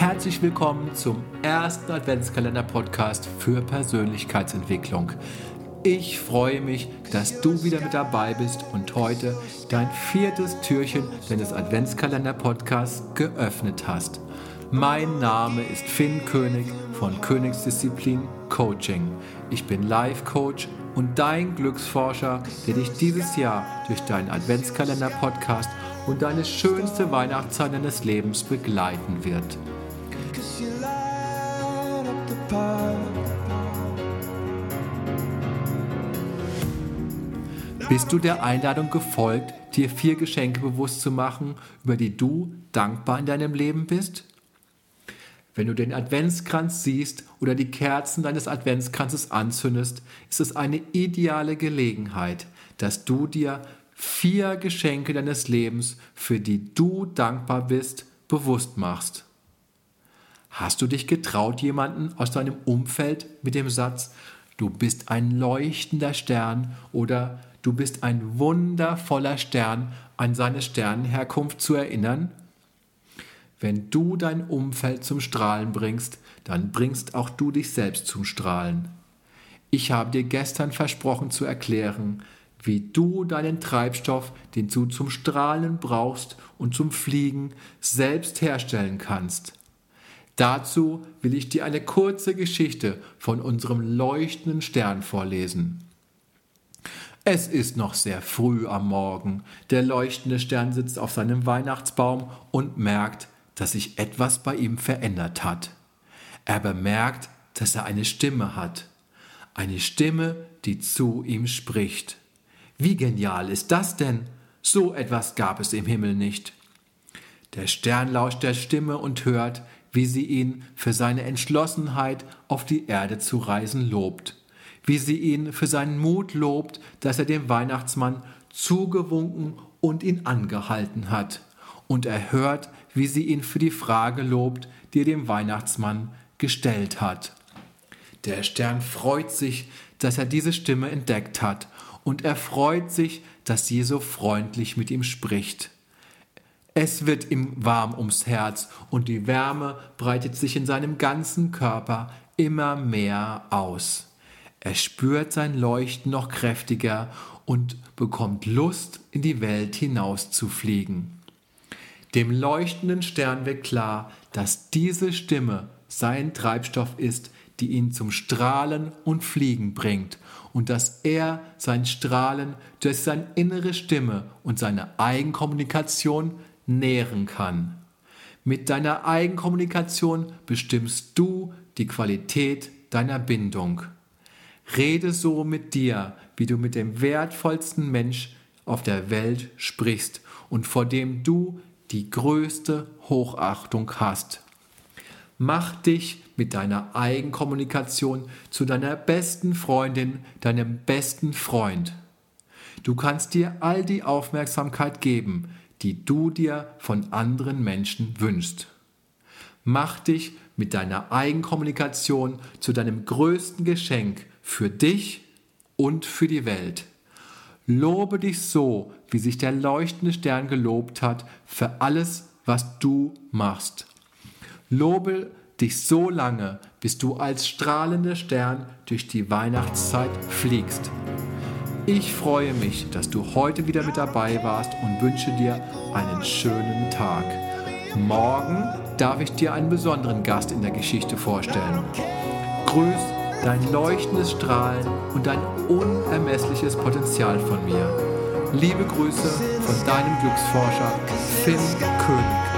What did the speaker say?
herzlich willkommen zum ersten Adventskalender-Podcast für Persönlichkeitsentwicklung. Ich freue mich, dass du wieder mit dabei bist und heute dein viertes Türchen deines Adventskalender-Podcasts geöffnet hast. Mein Name ist Finn König von Königsdisziplin Coaching. Ich bin Life Coach und dein Glücksforscher, der dich dieses Jahr durch deinen Adventskalender-Podcast und deine schönste Weihnachtszeit deines Lebens begleiten wird. Bist du der Einladung gefolgt, dir vier Geschenke bewusst zu machen, über die du dankbar in deinem Leben bist? Wenn du den Adventskranz siehst oder die Kerzen deines Adventskranzes anzündest, ist es eine ideale Gelegenheit, dass du dir vier Geschenke deines Lebens, für die du dankbar bist, bewusst machst. Hast du dich getraut, jemanden aus deinem Umfeld mit dem Satz, du bist ein leuchtender Stern oder du bist ein wundervoller Stern an seine Sternenherkunft zu erinnern? Wenn du dein Umfeld zum Strahlen bringst, dann bringst auch du dich selbst zum Strahlen. Ich habe dir gestern versprochen zu erklären, wie du deinen Treibstoff, den du zum Strahlen brauchst und zum Fliegen, selbst herstellen kannst. Dazu will ich dir eine kurze Geschichte von unserem leuchtenden Stern vorlesen. Es ist noch sehr früh am Morgen. Der leuchtende Stern sitzt auf seinem Weihnachtsbaum und merkt, dass sich etwas bei ihm verändert hat. Er bemerkt, dass er eine Stimme hat. Eine Stimme, die zu ihm spricht. Wie genial ist das denn? So etwas gab es im Himmel nicht. Der Stern lauscht der Stimme und hört, wie sie ihn für seine Entschlossenheit auf die Erde zu reisen lobt, wie sie ihn für seinen Mut lobt, dass er dem Weihnachtsmann zugewunken und ihn angehalten hat, und er hört, wie sie ihn für die Frage lobt, die er dem Weihnachtsmann gestellt hat. Der Stern freut sich, dass er diese Stimme entdeckt hat und er freut sich, dass sie so freundlich mit ihm spricht. Es wird ihm warm ums Herz und die Wärme breitet sich in seinem ganzen Körper immer mehr aus. Er spürt sein Leuchten noch kräftiger und bekommt Lust, in die Welt hinaus zu fliegen. Dem leuchtenden Stern wird klar, dass diese Stimme sein Treibstoff ist, die ihn zum Strahlen und Fliegen bringt und dass er sein Strahlen durch seine innere Stimme und seine Eigenkommunikation nähren kann. Mit deiner Eigenkommunikation bestimmst du die Qualität deiner Bindung. Rede so mit dir, wie du mit dem wertvollsten Mensch auf der Welt sprichst und vor dem du die größte Hochachtung hast. Mach dich mit deiner Eigenkommunikation zu deiner besten Freundin, deinem besten Freund. Du kannst dir all die Aufmerksamkeit geben, die du dir von anderen Menschen wünschst. Mach dich mit deiner Eigenkommunikation zu deinem größten Geschenk für dich und für die Welt. Lobe dich so, wie sich der leuchtende Stern gelobt hat, für alles, was du machst. Lobe dich so lange, bis du als strahlender Stern durch die Weihnachtszeit fliegst. Ich freue mich, dass du heute wieder mit dabei warst und wünsche dir einen schönen Tag. Morgen darf ich dir einen besonderen Gast in der Geschichte vorstellen. Grüß dein leuchtendes Strahlen und dein unermessliches Potenzial von mir. Liebe Grüße von deinem Glücksforscher Finn König.